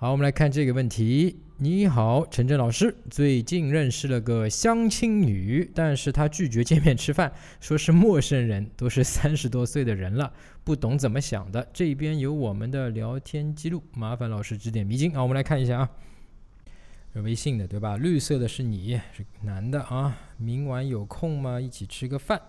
好，我们来看这个问题。你好，陈真老师，最近认识了个相亲女，但是她拒绝见面吃饭，说是陌生人，都是 三十多岁的人了，不懂怎么想的。这边有我们的聊天记录，麻烦老师指点迷津啊。我们来看一下啊，微信的对吧？绿色的是你，是男的啊。明晚有空吗？一起吃个饭。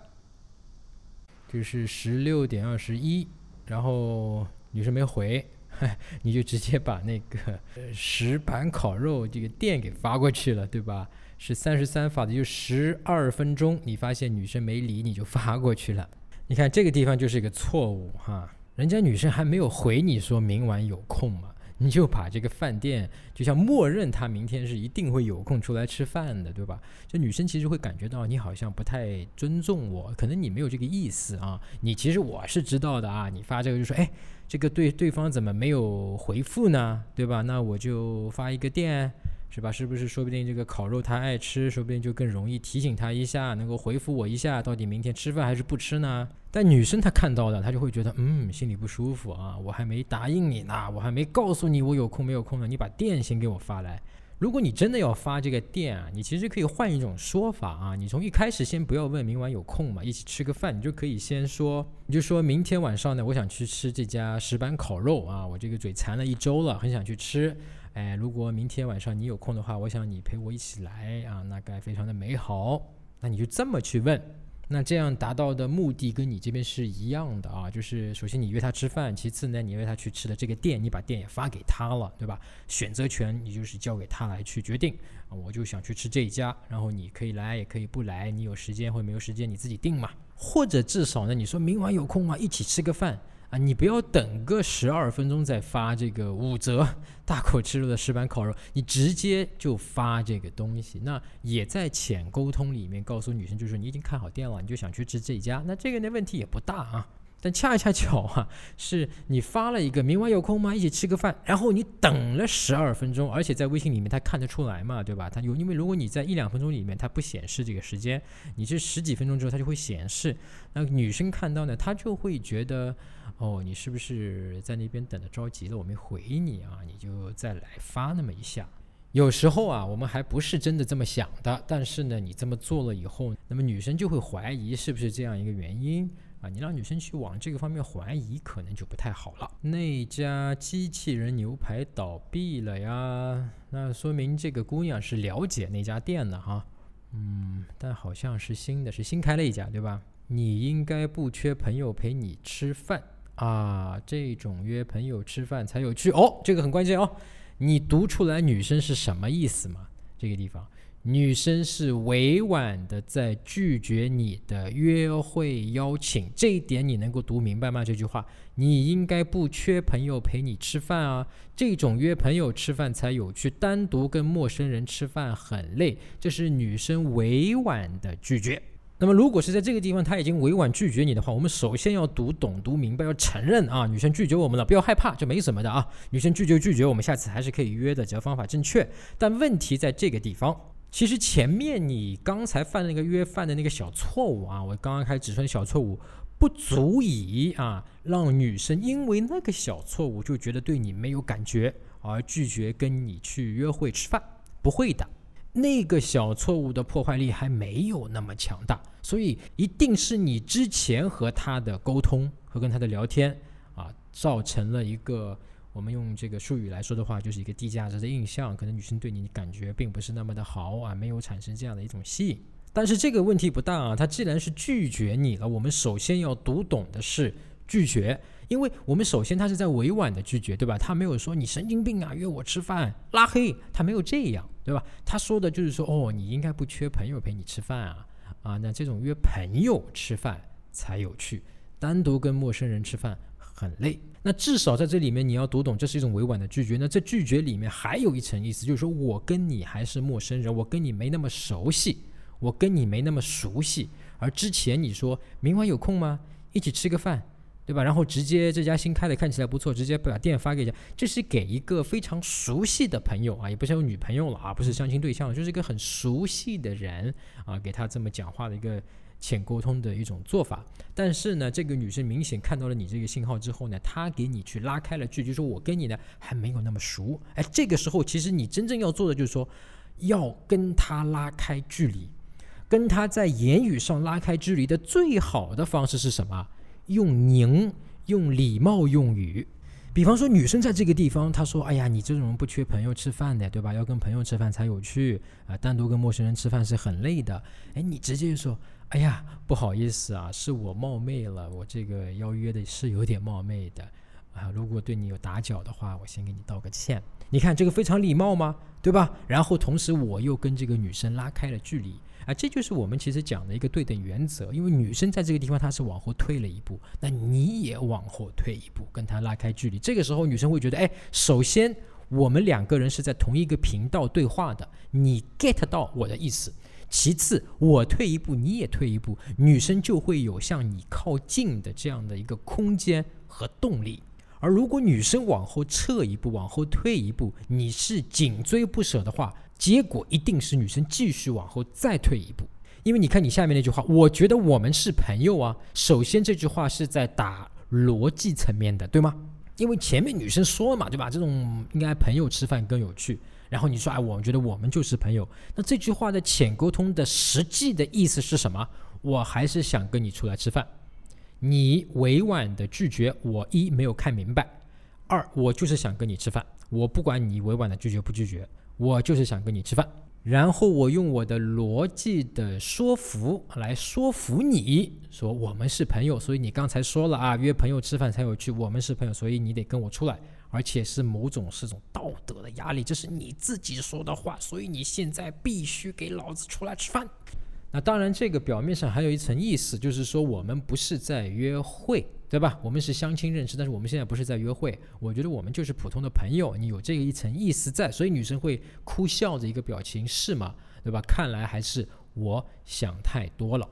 这是十六点二十一，然后女生没回。你就直接把那个石板烤肉这个店给发过去了，对吧？是三十三发的，就十二分钟。你发现女生没理，你就发过去了。你看这个地方就是一个错误哈，人家女生还没有回你说明晚有空吗？你就把这个饭店就像默认他明天是一定会有空出来吃饭的，对吧？就女生其实会感觉到你好像不太尊重我，可能你没有这个意思啊。你其实我是知道的啊，你发这个就说，哎，这个对对方怎么没有回复呢？对吧？那我就发一个电。是吧？是不是说不定这个烤肉他爱吃，说不定就更容易提醒他一下，能够回复我一下，到底明天吃饭还是不吃呢？但女生她看到的，她就会觉得，嗯，心里不舒服啊，我还没答应你呢，我还没告诉你我有空没有空呢，你把电先给我发来。如果你真的要发这个店啊，你其实可以换一种说法啊，你从一开始先不要问明晚有空吗？一起吃个饭，你就可以先说，你就说明天晚上呢，我想去吃这家石板烤肉啊，我这个嘴馋了一周了，很想去吃。哎，如果明天晚上你有空的话，我想你陪我一起来啊，那该非常的美好。那你就这么去问。那这样达到的目的跟你这边是一样的啊，就是首先你约他吃饭，其次呢你约他去吃的这个店，你把店也发给他了，对吧？选择权你就是交给他来去决定啊，我就想去吃这一家，然后你可以来也可以不来，你有时间或没有时间你自己定嘛，或者至少呢你说明晚有空吗？一起吃个饭。啊，你不要等个十二分钟再发这个五折 大口吃肉的石板烤肉，你直接就发这个东西。那也在浅沟通里面告诉女生，就是你已经看好店了，你就想去吃这家，那这个呢问题也不大啊。但恰恰巧啊，是你发了一个明晚有空吗？一起吃个饭，然后你等了十二分钟，而且在微信里面他看得出来嘛，对吧？他有，因为如果你在一两分钟里面他不显示这个时间，你这十几分钟之后他就会显示。那女生看到呢，她就会觉得。哦，你是不是在那边等的着急了？我没回你啊，你就再来发那么一下。有时候啊，我们还不是真的这么想的，但是呢，你这么做了以后，那么女生就会怀疑是不是这样一个原因啊？你让女生去往这个方面怀疑，可能就不太好了。那家机器人牛排倒闭了呀，那说明这个姑娘是了解那家店的哈。嗯，但好像是新的，是新开了一家，对吧？你应该不缺朋友陪你吃饭。啊，这种约朋友吃饭才有趣哦，这个很关键哦。你读出来女生是什么意思吗？这个地方，女生是委婉的在拒绝你的约会邀请，这一点你能够读明白吗？这句话，你应该不缺朋友陪你吃饭啊。这种约朋友吃饭才有趣，单独跟陌生人吃饭很累，这是女生委婉的拒绝。那么，如果是在这个地方他已经委婉拒绝你的话，我们首先要读懂、读明白，要承认啊，女生拒绝我们了，不要害怕，这没什么的啊。女生拒绝拒绝，我们下次还是可以约的，只要方法正确。但问题在这个地方，其实前面你刚才犯那个约犯的那个小错误啊，我刚刚开始指出小错误，不足以啊让女生因为那个小错误就觉得对你没有感觉而拒绝跟你去约会吃饭，不会的。那个小错误的破坏力还没有那么强大，所以一定是你之前和他的沟通和跟他的聊天啊，造成了一个我们用这个术语来说的话，就是一个低价值的印象，可能女生对你感觉并不是那么的好啊，没有产生这样的一种吸引。但是这个问题不大啊，他既然是拒绝你了，我们首先要读懂的是拒绝。因为我们首先他是在委婉的拒绝，对吧？他没有说你神经病啊，约我吃饭拉黑，他没有这样，对吧？他说的就是说，哦，你应该不缺朋友陪你吃饭啊，啊，那这种约朋友吃饭才有趣，单独跟陌生人吃饭很累。那至少在这里面你要读懂，这是一种委婉的拒绝。那这拒绝里面还有一层意思，就是说我跟你还是陌生人，我跟你没那么熟悉，我跟你没那么熟悉。而之前你说明晚有空吗？一起吃个饭。对吧？然后直接这家新开的看起来不错，直接把店发给家，这是给一个非常熟悉的朋友啊，也不是有女朋友了啊，不是相亲对象，就是一个很熟悉的人啊，给他这么讲话的一个浅沟通的一种做法。但是呢，这个女生明显看到了你这个信号之后呢，她给你去拉开了距离，就说我跟你呢还没有那么熟。哎，这个时候其实你真正要做的就是说，要跟她拉开距离，跟她在言语上拉开距离的最好的方式是什么？用您，用礼貌用语。比方说，女生在这个地方，她说：“哎呀，你这种人不缺朋友吃饭的，对吧？要跟朋友吃饭才有趣啊，单独跟陌生人吃饭是很累的。”哎，你直接就说：“哎呀，不好意思啊，是我冒昧了，我这个邀约的是有点冒昧的啊。如果对你有打搅的话，我先给你道个歉。你看这个非常礼貌吗？对吧？然后同时我又跟这个女生拉开了距离。”啊，这就是我们其实讲的一个对等原则，因为女生在这个地方她是往后退了一步，那你也往后退一步，跟她拉开距离。这个时候女生会觉得，哎，首先我们两个人是在同一个频道对话的，你 get 到我的意思；其次，我退一步，你也退一步，女生就会有向你靠近的这样的一个空间和动力。而如果女生往后撤一步，往后退一步，你是紧追不舍的话。结果一定是女生继续往后再退一步，因为你看你下面那句话，我觉得我们是朋友啊。首先这句话是在打逻辑层面的，对吗？因为前面女生说了嘛，对吧？这种应该朋友吃饭更有趣。然后你说，哎，我觉得我们就是朋友。那这句话的浅沟通的实际的意思是什么？我还是想跟你出来吃饭。你委婉的拒绝我，一没有看明白，二我就是想跟你吃饭。我不管你委婉的拒绝不拒绝。我就是想跟你吃饭，然后我用我的逻辑的说服来说服你，说我们是朋友，所以你刚才说了啊，约朋友吃饭才有趣，我们是朋友，所以你得跟我出来，而且是某种是种道德的压力，这是你自己说的话，所以你现在必须给老子出来吃饭。那当然，这个表面上还有一层意思，就是说我们不是在约会，对吧？我们是相亲认识，但是我们现在不是在约会。我觉得我们就是普通的朋友，你有这个一层意思在，所以女生会哭笑的一个表情，是吗？对吧？看来还是我想太多了。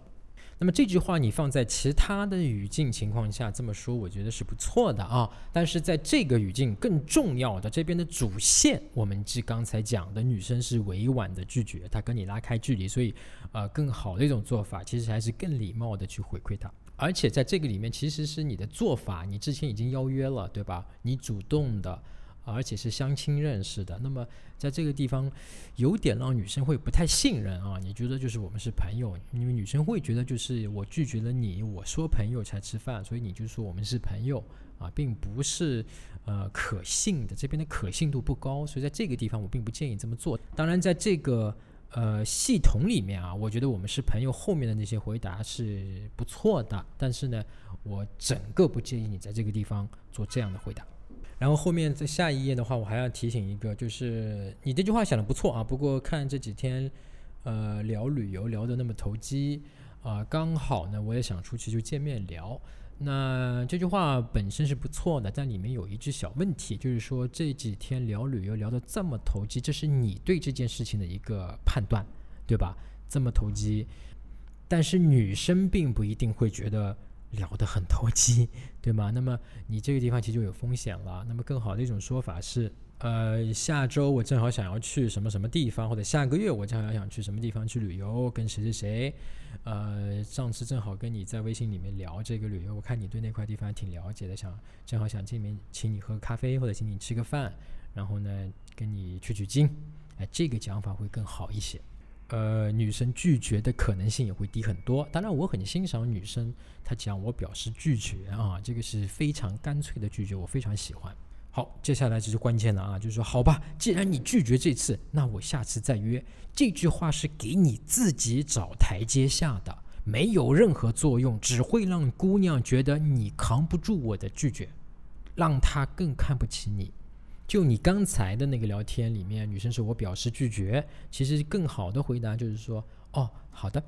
那么这句话你放在其他的语境情况下这么说，我觉得是不错的啊。但是在这个语境更重要的这边的主线，我们即刚才讲的女生是委婉的拒绝，她跟你拉开距离，所以呃更好的一种做法，其实还是更礼貌的去回馈她。而且在这个里面，其实是你的做法，你之前已经邀约了，对吧？你主动的。而且是相亲认识的，那么在这个地方有点让女生会不太信任啊。你觉得就是我们是朋友，因为女生会觉得就是我拒绝了你，我说朋友才吃饭，所以你就说我们是朋友啊，并不是呃可信的，这边的可信度不高，所以在这个地方我并不建议这么做。当然，在这个呃系统里面啊，我觉得我们是朋友后面的那些回答是不错的，但是呢，我整个不建议你在这个地方做这样的回答。然后后面在下一页的话，我还要提醒一个，就是你这句话想的不错啊，不过看这几天，呃，聊旅游聊得那么投机啊，刚好呢，我也想出去就见面聊。那这句话本身是不错的，但里面有一句小问题，就是说这几天聊旅游聊得这么投机，这是你对这件事情的一个判断，对吧？这么投机，但是女生并不一定会觉得。聊得很投机，对吗？那么你这个地方其实就有风险了。那么更好的一种说法是，呃，下周我正好想要去什么什么地方，或者下个月我正好想去什么地方去旅游，跟谁谁谁。呃，上次正好跟你在微信里面聊这个旅游，我看你对那块地方挺了解的，想正好想见面，请你喝咖啡或者请你吃个饭，然后呢跟你取取经。哎，这个讲法会更好一些。呃，女生拒绝的可能性也会低很多。当然，我很欣赏女生，她讲我表示拒绝啊，这个是非常干脆的拒绝，我非常喜欢。好，接下来就是关键了啊，就是说，好吧，既然你拒绝这次，那我下次再约。这句话是给你自己找台阶下的，没有任何作用，只会让姑娘觉得你扛不住我的拒绝，让她更看不起你。就你刚才的那个聊天里面，女生说我表示拒绝，其实更好的回答就是说，哦，好的，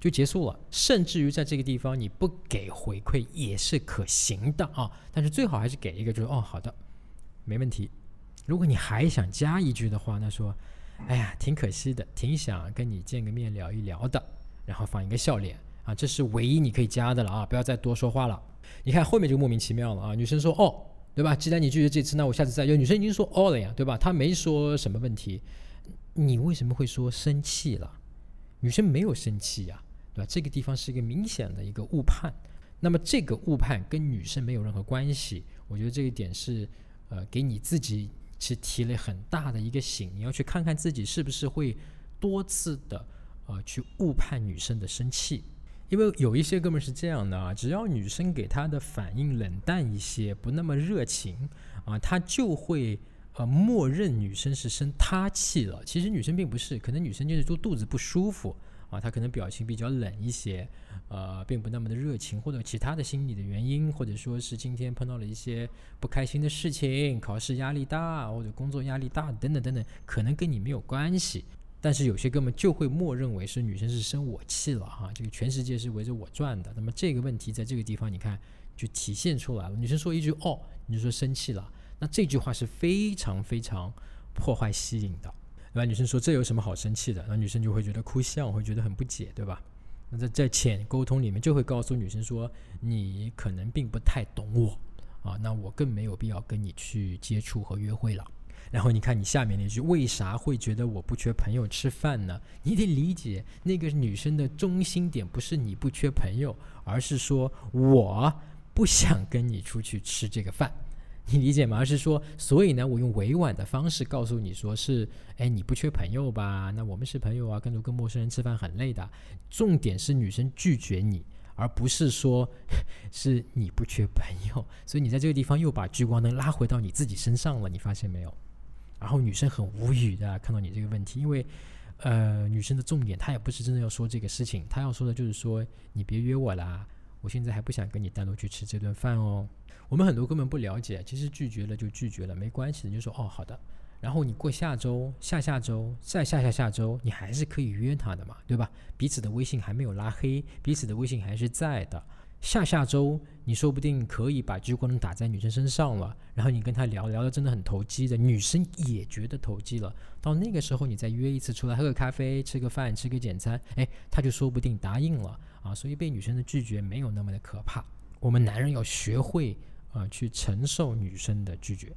就结束了。甚至于在这个地方你不给回馈也是可行的啊，但是最好还是给一个，就是哦，好的，没问题。如果你还想加一句的话，那说，哎呀，挺可惜的，挺想跟你见个面聊一聊的，然后放一个笑脸啊，这是唯一你可以加的了啊，不要再多说话了。你看后面就莫名其妙了啊，女生说，哦。对吧？既然你拒绝这次，那我下次再约。女生已经说哦了呀，对吧？她没说什么问题，你为什么会说生气了？女生没有生气呀，对吧？这个地方是一个明显的一个误判。那么这个误判跟女生没有任何关系，我觉得这一点是呃给你自己是提了很大的一个醒，你要去看看自己是不是会多次的呃去误判女生的生气。因为有一些哥们是这样的啊，只要女生给他的反应冷淡一些，不那么热情啊，他就会呃默认女生是生他气了。其实女生并不是，可能女生就是说肚子不舒服啊，她可能表情比较冷一些，呃，并不那么的热情，或者其他的心理的原因，或者说是今天碰到了一些不开心的事情，考试压力大或者工作压力大等等等等，可能跟你没有关系。但是有些哥们就会默认为是女生是生我气了哈，这个全世界是围着我转的。那么这个问题在这个地方你看就体现出来了。女生说一句哦，你就说生气了，那这句话是非常非常破坏吸引的，对吧？女生说这有什么好生气的？那女生就会觉得哭笑，会觉得很不解，对吧？那在在浅沟通里面就会告诉女生说，你可能并不太懂我啊，那我更没有必要跟你去接触和约会了。然后你看你下面那句，为啥会觉得我不缺朋友吃饭呢？你得理解那个女生的中心点不是你不缺朋友，而是说我不想跟你出去吃这个饭，你理解吗？而是说，所以呢，我用委婉的方式告诉你说是，哎，你不缺朋友吧？那我们是朋友啊，跟着跟陌生人吃饭很累的。重点是女生拒绝你，而不是说 是你不缺朋友。所以你在这个地方又把聚光灯拉回到你自己身上了，你发现没有？然后女生很无语的看到你这个问题，因为，呃，女生的重点她也不是真的要说这个事情，她要说的就是说你别约我啦，我现在还不想跟你单独去吃这顿饭哦。我们很多根本不了解，其实拒绝了就拒绝了，没关系的，就说哦好的。然后你过下周、下下周、再下下下周，你还是可以约他的嘛，对吧？彼此的微信还没有拉黑，彼此的微信还是在的。下下周你说不定可以把聚光灯打在女生身上了，然后你跟她聊聊的真的很投机的，女生也觉得投机了。到那个时候你再约一次出来喝个咖啡、吃个饭、吃个简餐，哎，她就说不定答应了啊。所以被女生的拒绝没有那么的可怕。我们男人要学会啊去承受女生的拒绝。